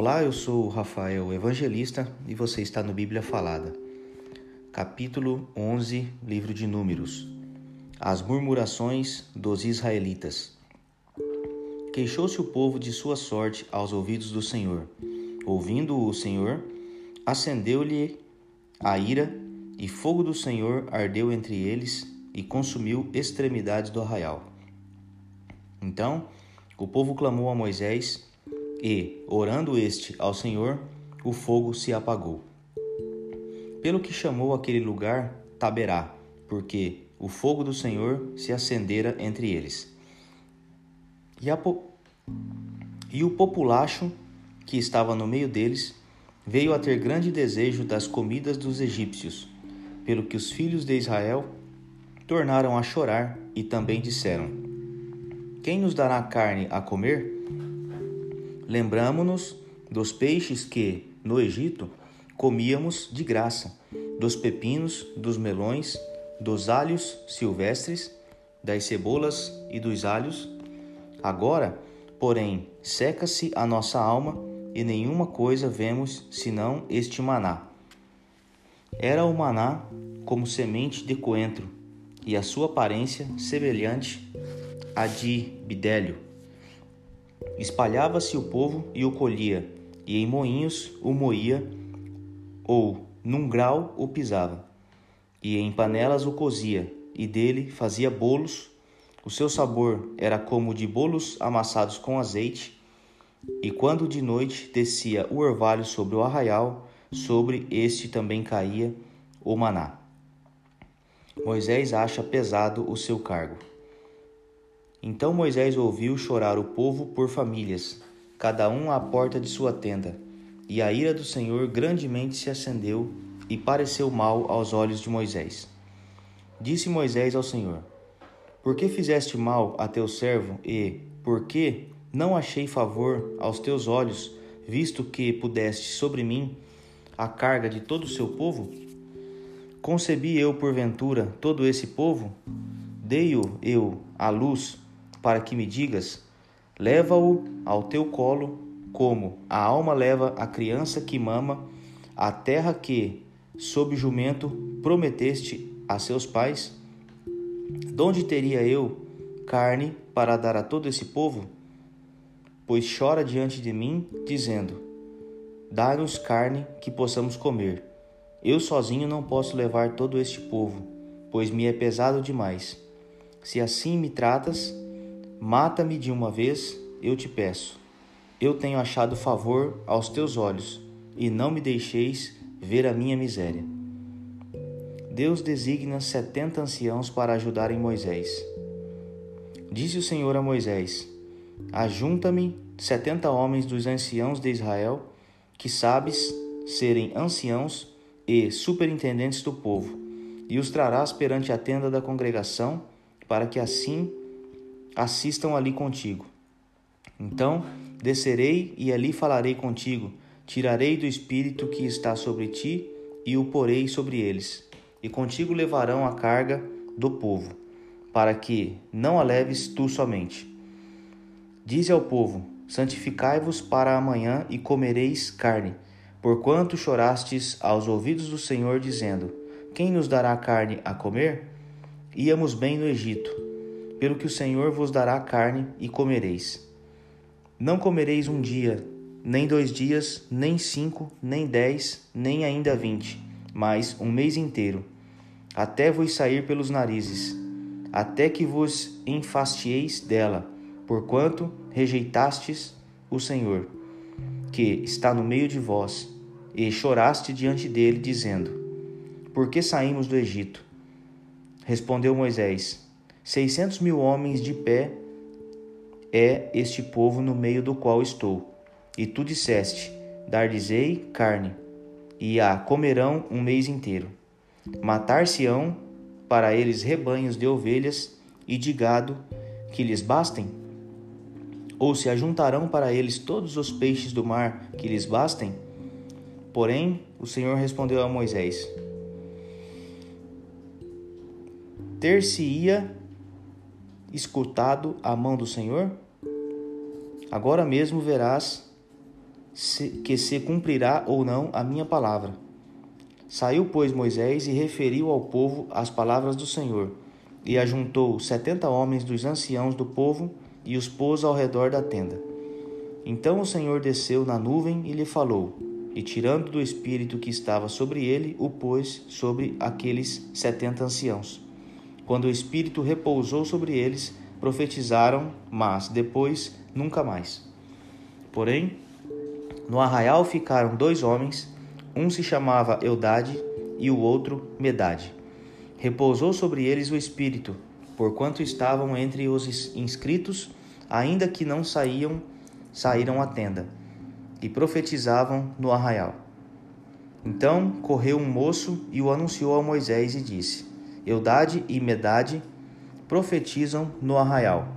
Olá, eu sou Rafael Evangelista e você está no Bíblia Falada. Capítulo 11, livro de Números. As murmurações dos israelitas. Queixou-se o povo de sua sorte aos ouvidos do Senhor. Ouvindo o Senhor, acendeu-lhe a ira, e fogo do Senhor ardeu entre eles e consumiu extremidades do arraial. Então o povo clamou a Moisés e, orando este ao Senhor, o fogo se apagou. Pelo que chamou aquele lugar Taberá, porque o fogo do Senhor se acendera entre eles. E, po... e o populacho que estava no meio deles veio a ter grande desejo das comidas dos egípcios, pelo que os filhos de Israel tornaram a chorar e também disseram: Quem nos dará carne a comer? Lembramo-nos dos peixes que, no Egito, comíamos de graça, dos pepinos, dos melões, dos alhos silvestres, das cebolas e dos alhos. Agora, porém, seca-se a nossa alma e nenhuma coisa vemos senão este maná. Era o maná como semente de coentro, e a sua aparência semelhante à de bidélio Espalhava-se o povo e o colhia, e em moinhos o moía, ou num grau o pisava, e em panelas o cozia, e dele fazia bolos. O seu sabor era como de bolos amassados com azeite, e quando de noite descia o orvalho sobre o arraial, sobre este também caía o maná. Moisés acha pesado o seu cargo. Então Moisés ouviu chorar o povo por famílias, cada um à porta de sua tenda. E a ira do Senhor grandemente se acendeu e pareceu mal aos olhos de Moisés. Disse Moisés ao Senhor: Por que fizeste mal a teu servo e, por que não achei favor aos teus olhos, visto que pudeste sobre mim a carga de todo o seu povo? Concebi eu porventura todo esse povo? Dei-o eu à luz para que me digas: leva-o ao teu colo, como a alma leva a criança que mama, a terra que, sob jumento, prometeste a seus pais? Donde teria eu carne para dar a todo esse povo? Pois chora diante de mim, dizendo: Dá-nos carne que possamos comer. Eu sozinho não posso levar todo este povo, pois me é pesado demais. Se assim me tratas, Mata-me de uma vez, eu te peço. Eu tenho achado favor aos teus olhos, e não me deixeis ver a minha miséria. Deus designa setenta anciãos para ajudarem Moisés. Disse o Senhor a Moisés: Ajunta-me setenta homens dos anciãos de Israel, que sabes serem anciãos e superintendentes do povo, e os trarás perante a tenda da congregação, para que assim assistam ali contigo. Então descerei e ali falarei contigo, tirarei do espírito que está sobre ti e o porei sobre eles, e contigo levarão a carga do povo, para que não a leves tu somente. Dize ao povo: Santificai-vos para amanhã e comereis carne, porquanto chorastes aos ouvidos do Senhor, dizendo: Quem nos dará carne a comer? Íamos bem no Egito pelo que o Senhor vos dará carne e comereis. Não comereis um dia, nem dois dias, nem cinco, nem dez, nem ainda vinte, mas um mês inteiro, até vos sair pelos narizes, até que vos enfastieis dela, porquanto rejeitastes o Senhor, que está no meio de vós, e choraste diante dele, dizendo: Por que saímos do Egito? Respondeu Moisés: Seiscentos mil homens de pé é este povo no meio do qual estou. E tu disseste: Dar-lhes-ei carne, e a comerão um mês inteiro. Matar-se-ão para eles rebanhos de ovelhas e de gado que lhes bastem? Ou se ajuntarão para eles todos os peixes do mar que lhes bastem? Porém, o Senhor respondeu a Moisés: Ter-se-ia escutado a mão do Senhor? Agora mesmo verás que se cumprirá ou não a minha palavra. Saiu, pois, Moisés e referiu ao povo as palavras do Senhor, e ajuntou setenta homens dos anciãos do povo e os pôs ao redor da tenda. Então o Senhor desceu na nuvem e lhe falou, e tirando do espírito que estava sobre ele, o pôs sobre aqueles setenta anciãos. Quando o espírito repousou sobre eles, profetizaram, mas depois nunca mais. Porém, no arraial ficaram dois homens, um se chamava Eudade e o outro Medade. Repousou sobre eles o espírito, porquanto estavam entre os inscritos, ainda que não saíam, saíram à tenda, e profetizavam no arraial. Então correu um moço e o anunciou a Moisés e disse: Eudade e Medade profetizam no arraial.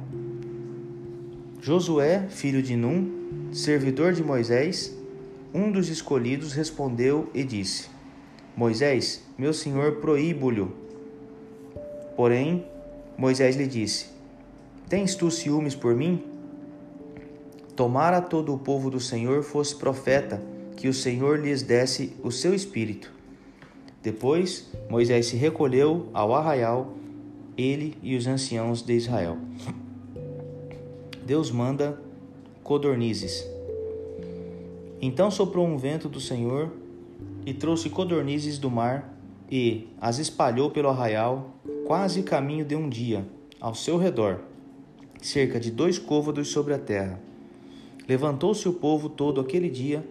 Josué, filho de Num, servidor de Moisés, um dos escolhidos, respondeu e disse: Moisés, meu senhor proíbo-lhe. Porém, Moisés lhe disse: Tens tu ciúmes por mim? Tomara todo o povo do Senhor fosse profeta, que o Senhor lhes desse o seu espírito. Depois, Moisés se recolheu ao arraial, ele e os anciãos de Israel. Deus manda codornizes. Então soprou um vento do Senhor e trouxe codornizes do mar e as espalhou pelo arraial, quase caminho de um dia, ao seu redor, cerca de dois côvados sobre a terra. Levantou-se o povo todo aquele dia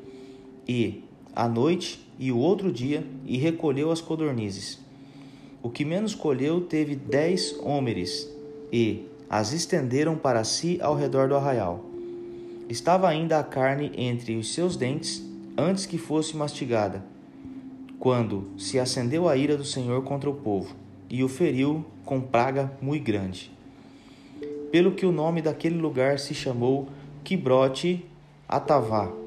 e, à noite e o outro dia, e recolheu as codornizes. O que menos colheu teve dez homens, e as estenderam para si ao redor do arraial. Estava ainda a carne entre os seus dentes, antes que fosse mastigada, quando se acendeu a ira do Senhor contra o povo, e o feriu com praga muito grande. Pelo que o nome daquele lugar se chamou Quibrote Atavá,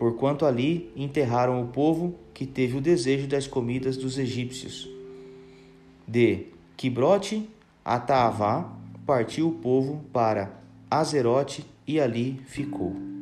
porquanto ali enterraram o povo que teve o desejo das comidas dos egípcios. De Quibrote Atavá partiu o povo para Azerote e ali ficou.